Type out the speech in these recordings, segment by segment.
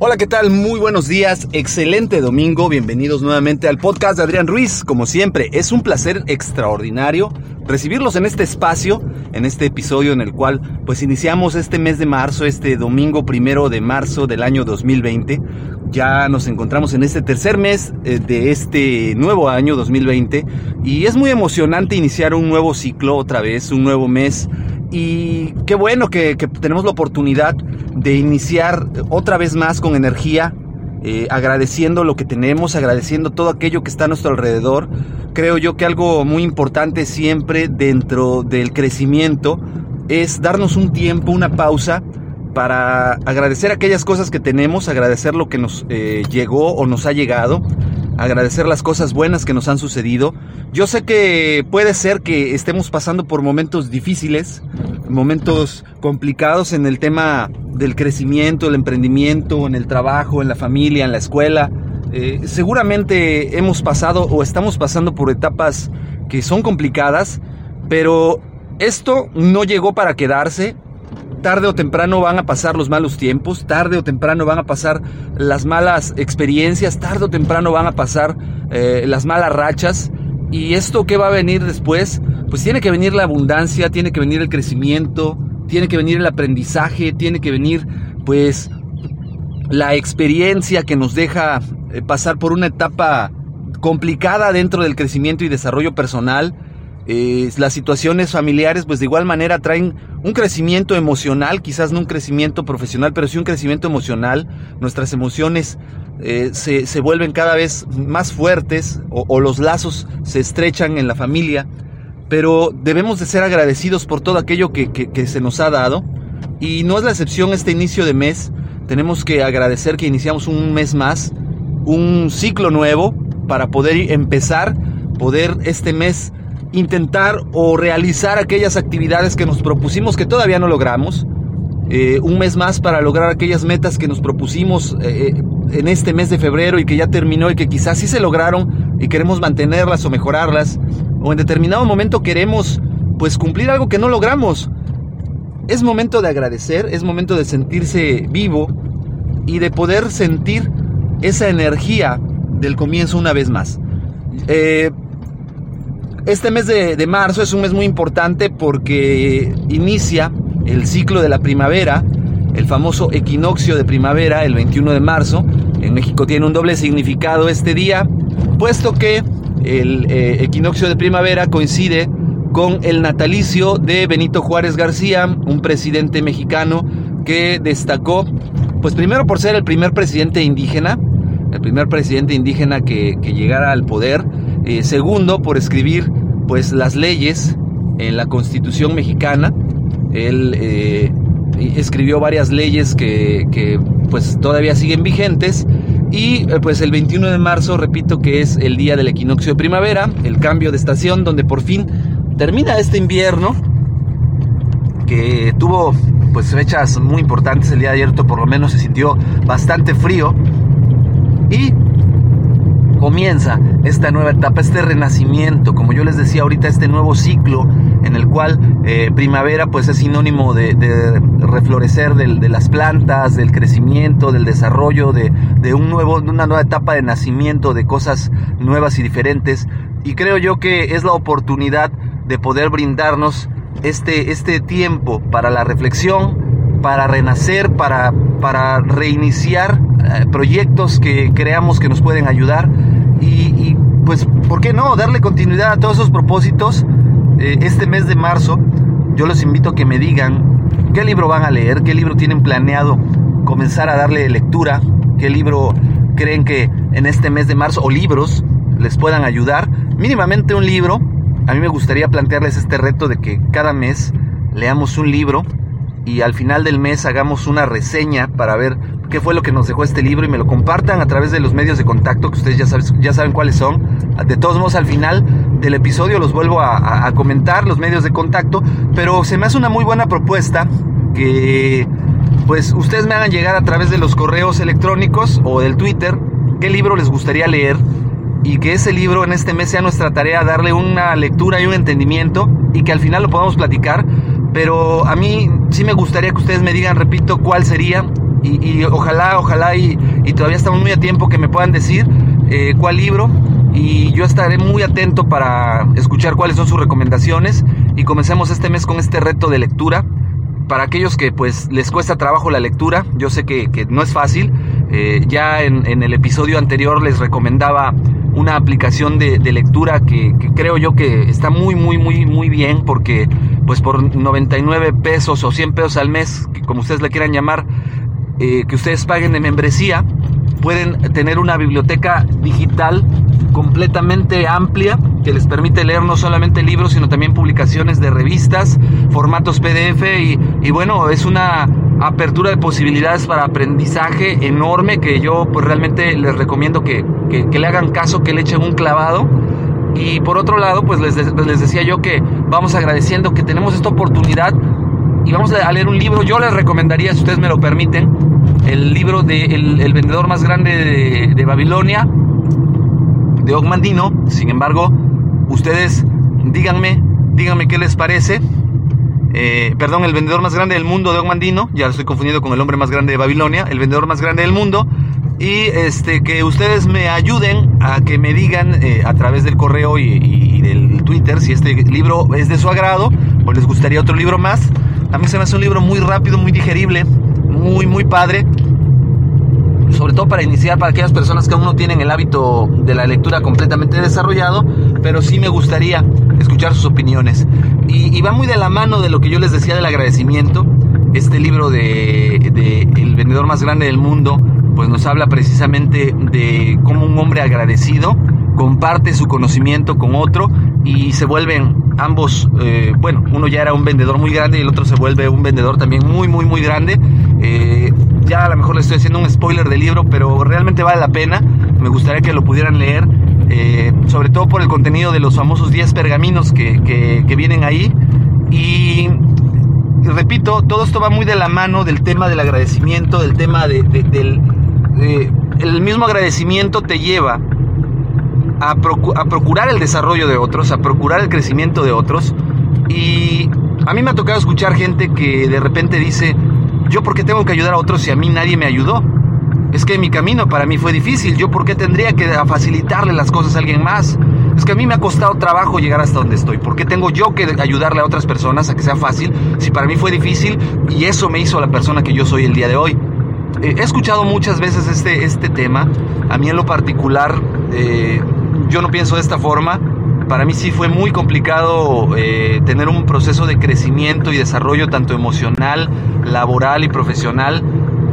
Hola, ¿qué tal? Muy buenos días, excelente domingo, bienvenidos nuevamente al podcast de Adrián Ruiz. Como siempre, es un placer extraordinario recibirlos en este espacio, en este episodio en el cual pues iniciamos este mes de marzo, este domingo primero de marzo del año 2020. Ya nos encontramos en este tercer mes eh, de este nuevo año 2020 y es muy emocionante iniciar un nuevo ciclo otra vez, un nuevo mes y qué bueno que, tenemos la oportunidad de iniciar otra vez más con energía, eh, agradeciendo lo que tenemos, agradeciendo todo aquello que está a nuestro alrededor. Creo yo que algo muy importante siempre dentro del crecimiento es darnos un tiempo, una pausa para agradecer aquellas cosas que tenemos, agradecer lo que nos eh, llegó o nos ha llegado, agradecer las cosas buenas que nos han sucedido. Yo sé que puede ser que estemos pasando por momentos difíciles, momentos complicados en el tema del crecimiento, el emprendimiento, en el trabajo, en la familia, en la escuela. Eh, seguramente hemos pasado o estamos pasando por etapas que son complicadas, pero esto no llegó para quedarse tarde o temprano van a pasar los malos tiempos, tarde o temprano van a pasar las malas experiencias, tarde o temprano van a pasar eh, las malas rachas. ¿Y esto qué va a venir después? Pues tiene que venir la abundancia, tiene que venir el crecimiento, tiene que venir el aprendizaje, tiene que venir pues la experiencia que nos deja eh, pasar por una etapa complicada dentro del crecimiento y desarrollo personal eh, las situaciones familiares pues de igual manera traen un crecimiento emocional, quizás no un crecimiento profesional, pero sí un crecimiento emocional. Nuestras emociones eh, se, vuelven cada vez más fuertes o, los lazos se estrechan en la familia, pero debemos de ser agradecidos por todo aquello que, que se nos ha dado y no es la excepción este inicio de mes. Tenemos que agradecer que iniciamos un mes más, un ciclo nuevo para poder empezar, poder este mes intentar o realizar aquellas actividades que nos propusimos que todavía no logramos. Eh, un mes más para lograr aquellas metas que nos propusimos eh, eh, en este mes de febrero y que ya terminó y que quizás sí se lograron y queremos mantenerlas o mejorarlas. O en determinado momento queremos pues cumplir algo que no logramos. Es momento de agradecer, es momento de sentirse vivo y de poder sentir esa energía del comienzo una vez más. Este mes de, marzo es un mes muy importante porque inicia el ciclo de la primavera, el famoso equinoccio de primavera, el 21 de marzo. En México tiene un doble significado este día, puesto que el eh, equinoccio de primavera coincide con el natalicio de Benito Juárez García, un presidente mexicano que destacó, pues primero por ser el primer presidente indígena, el primer presidente indígena que, llegara al poder, eh, segundo por escribir pues las leyes en la Constitución mexicana. Él eh, escribió varias leyes que, pues todavía siguen vigentes. Y eh, pues el 21 de marzo, repito que es el día del equinoccio de primavera, el cambio de estación donde por fin termina este invierno que tuvo pues fechas muy importantes el día de ayer, por lo menos se sintió bastante frío y comienza esta nueva etapa, este renacimiento, como yo les decía ahorita, este nuevo ciclo en el cual eh, primavera pues es sinónimo de, reflorecer de las plantas, del crecimiento, del desarrollo, de, un nuevo, de una nueva etapa de nacimiento, de cosas nuevas y diferentes. Y creo yo que es la oportunidad de poder brindarnos este, este tiempo para la reflexión, para renacer, para, para reiniciar eh, proyectos que creamos que nos pueden ayudar y, pues, ¿por qué no? Darle continuidad a todos esos propósitos. Eh, este mes de marzo, yo los invito a que me digan qué libro van a leer, qué libro tienen planeado comenzar a darle lectura, qué libro creen que en este mes de marzo o libros les puedan ayudar. Mínimamente un libro. A mí me gustaría plantearles este reto de que cada mes leamos un libro y al final del mes hagamos una reseña para ver qué fue lo que nos dejó este libro y me lo compartan a través de los medios de contacto que ustedes ya, ya saben cuáles son. De todos modos, al final del episodio los vuelvo a, comentar, los medios de contacto, pero se me hace una muy buena propuesta que pues ustedes me hagan llegar a través de los correos electrónicos o del Twitter qué libro les gustaría leer y que ese libro en este mes sea nuestra tarea darle una lectura y un entendimiento y que al final lo podamos platicar. Pero a mí sí me gustaría que ustedes me digan, repito, cuál sería y, ojalá, ojalá y, todavía estamos muy a tiempo que me puedan decir eh, cuál libro y yo estaré muy atento para escuchar cuáles son sus recomendaciones y comencemos este mes con este reto de lectura. Para aquellos que pues les cuesta trabajo la lectura, yo sé que, no es fácil. Eh, ya en, el episodio anterior les recomendaba una aplicación de, lectura que, creo yo que está muy, muy, muy, muy bien porque pues por 99 pesos o 100 pesos al mes, como ustedes le quieran llamar, eh, que ustedes paguen de membresía, pueden tener una biblioteca digital completamente amplia que les permite leer no solamente libros, sino también publicaciones de revistas, formatos PDF y, bueno, es una apertura de posibilidades para aprendizaje enorme que yo pues realmente les recomiendo que, le hagan caso, que le echen un clavado. Y por otro lado, pues les, les decía yo que vamos agradeciendo que tenemos esta oportunidad y vamos a leer un libro. Yo les recomendaría, si ustedes me lo permiten, el libro de El, vendedor más grande de, Babilonia, de Ogmandino. Sin embargo, ustedes díganme, díganme qué les parece. Eh, perdón, el vendedor más grande del mundo de Ogmandino, ya lo estoy confundiendo con el hombre más grande de Babilonia, el vendedor más grande del mundo. Y este, que ustedes me ayuden a que me digan eh, a través del correo y del Twitter si este libro es de su agrado o les gustaría otro libro más. A mí se me hace un libro muy rápido, muy digerible, muy, muy padre. Sobre todo para iniciar, para aquellas personas que aún no tienen el hábito de la lectura completamente desarrollado, pero sí me gustaría escuchar sus opiniones. Y, va muy de la mano de lo que yo les decía del agradecimiento. Este libro de, El vendedor más grande del mundo, pues nos habla precisamente de cómo un hombre agradecido comparte su conocimiento con otro y se vuelven ambos, eh, bueno, uno ya era un vendedor muy grande y el otro se vuelve un vendedor también muy, muy, muy grande. Eh, ya a lo mejor le estoy haciendo un spoiler del libro, pero realmente vale la pena. Me gustaría que lo pudieran leer, eh, sobre todo por el contenido de los famosos 10 pergaminos que, que, vienen ahí. Y, repito, todo esto va muy de la mano del tema del agradecimiento, del tema de, del... el mismo agradecimiento te lleva a, procurar el desarrollo de otros, a procurar el crecimiento de otros. Y a mí me ha tocado escuchar gente que de repente dice, yo por qué tengo que ayudar a otros si a mí nadie me ayudó. Es que mi camino para mí fue difícil, yo por qué tendría que facilitarle las cosas a alguien más. Es que a mí me ha costado trabajo llegar hasta donde estoy. ¿Por qué tengo yo que ayudarle a otras personas a que sea fácil si para mí fue difícil y eso me hizo la persona que yo soy el día de hoy? Eh, he escuchado muchas veces este, este tema. A mí en lo particular eh, yo no pienso de esta forma. Para mí sí fue muy complicado eh, tener un proceso de crecimiento y desarrollo tanto emocional, laboral y profesional.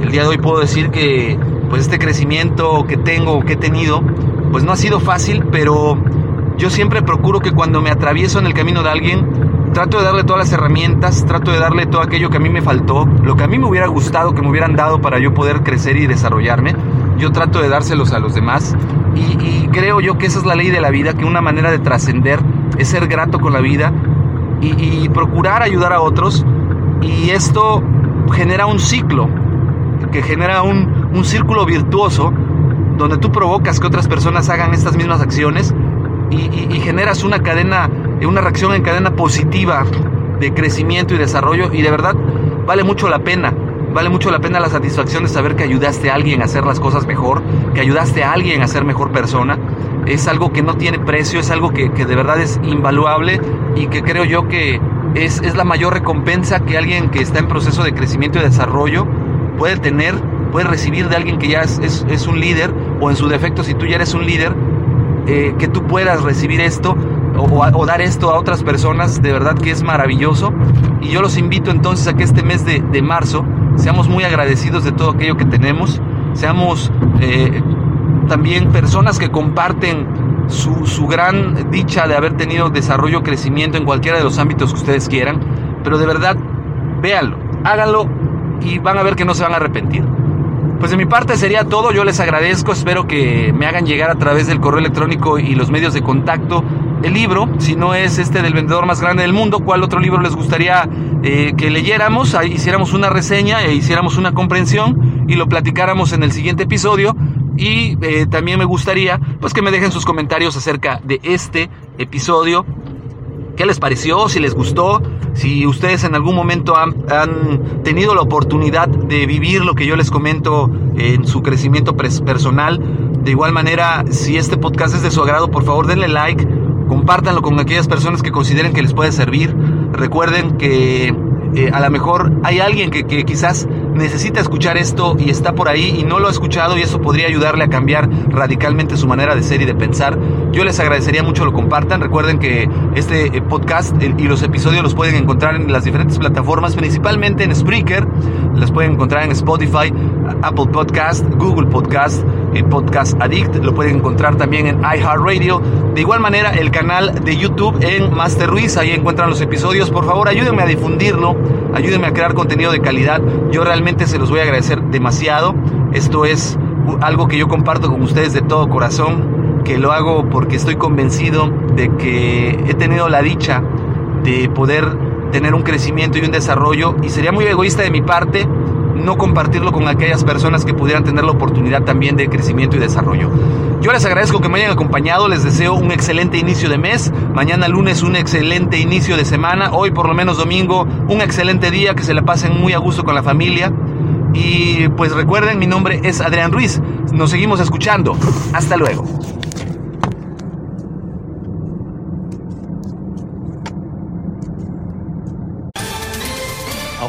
El día de hoy puedo decir que pues este crecimiento que tengo, que he tenido, pues no ha sido fácil, pero yo siempre procuro que cuando me atravieso en el camino de alguien, trato de darle todas las herramientas, trato de darle todo aquello que a mí me faltó, lo que a mí me hubiera gustado que me hubieran dado para yo poder crecer y desarrollarme yo trato de dárselos a los demás. Y, creo yo que esa es la ley de la vida, que una manera de trascender es ser grato con la vida y, procurar ayudar a otros. Y esto genera un ciclo, que genera un, un círculo virtuoso donde tú provocas que otras personas hagan estas mismas acciones y, generas una cadena, una reacción en cadena positiva de crecimiento y desarrollo. Y de verdad vale mucho la pena vale mucho la pena la satisfacción de saber que ayudaste a alguien a hacer las cosas mejor, que ayudaste a alguien a ser mejor persona. Es algo que no tiene precio, es algo que, de verdad es invaluable y que creo yo que es, la mayor recompensa que alguien que está en proceso de crecimiento y desarrollo puede tener, puede recibir de alguien que ya es, un líder o en su defecto si tú ya eres un líder, eh, que tú puedas recibir esto o, dar esto a otras personas, de verdad que es maravilloso. Y yo los invito entonces a que este mes de, de marzo seamos muy agradecidos de todo aquello que tenemos, seamos eh, también personas que comparten su, su, gran dicha de haber tenido desarrollo, crecimiento en cualquiera de los ámbitos que ustedes quieran, pero de verdad, véanlo, háganlo y van a ver que no se van a arrepentir. Pues de mi parte sería todo, yo les agradezco, espero que me hagan llegar a través del correo electrónico y los medios de contacto el libro, si no es este del vendedor más grande del mundo, cuál otro libro les gustaría eh, que leyéramos, hiciéramos una reseña e hiciéramos una comprensión y lo platicáramos en el siguiente episodio. Y eh, también me gustaría pues que me dejen sus comentarios acerca de este episodio ¿Qué les pareció? Si les gustó, si ustedes en algún momento han, tenido la oportunidad de vivir lo que yo les comento en su crecimiento personal. De igual manera, si este podcast es de su agrado, por favor denle like, compártanlo con aquellas personas que consideren que les puede servir. Recuerden que eh, a lo mejor hay alguien que, que, quizás necesita escuchar esto y está por ahí y no lo ha escuchado y eso podría ayudarle a cambiar radicalmente su manera de ser y de pensar. Yo les agradecería mucho lo compartan. Recuerden que este eh, podcast y los episodios los pueden encontrar en las diferentes plataformas, principalmente en Spreaker, las pueden encontrar en Spotify, Apple Podcast, Google Podcast, eh, Podcast Addict, lo pueden encontrar también en iHeartRadio. De igual manera, el canal de YouTube en Master Ruiz, ahí encuentran los episodios. Por favor, ayúdenme a difundirlo ayúdenme a crear contenido de calidad. Yo realmente se los voy a agradecer demasiado. Esto es algo que yo comparto con ustedes de todo corazón, que lo hago porque estoy convencido de que he tenido la dicha de poder tener un crecimiento y un desarrollo y sería muy egoísta de mi parte no compartirlo con aquellas personas que pudieran tener la oportunidad también de crecimiento y desarrollo. Yo les agradezco que me hayan acompañado, les deseo un excelente inicio de mes, mañana lunes un excelente inicio de semana, hoy por lo menos domingo un excelente día, que se la pasen muy a gusto con la familia. Y pues recuerden, mi nombre es Adrián Ruiz, nos seguimos escuchando, hasta luego.